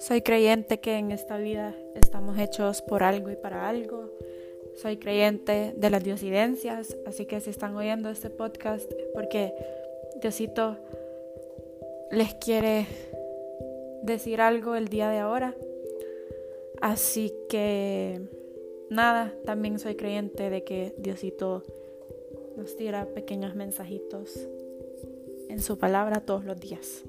Soy creyente que en esta vida estamos hechos por algo y para algo. Soy creyente de las diosidencias, así que si están oyendo este podcast, porque Diosito les quiere decir algo el día de ahora. Así que nada, también soy creyente de que Diosito nos tira pequeños mensajitos en su palabra todos los días.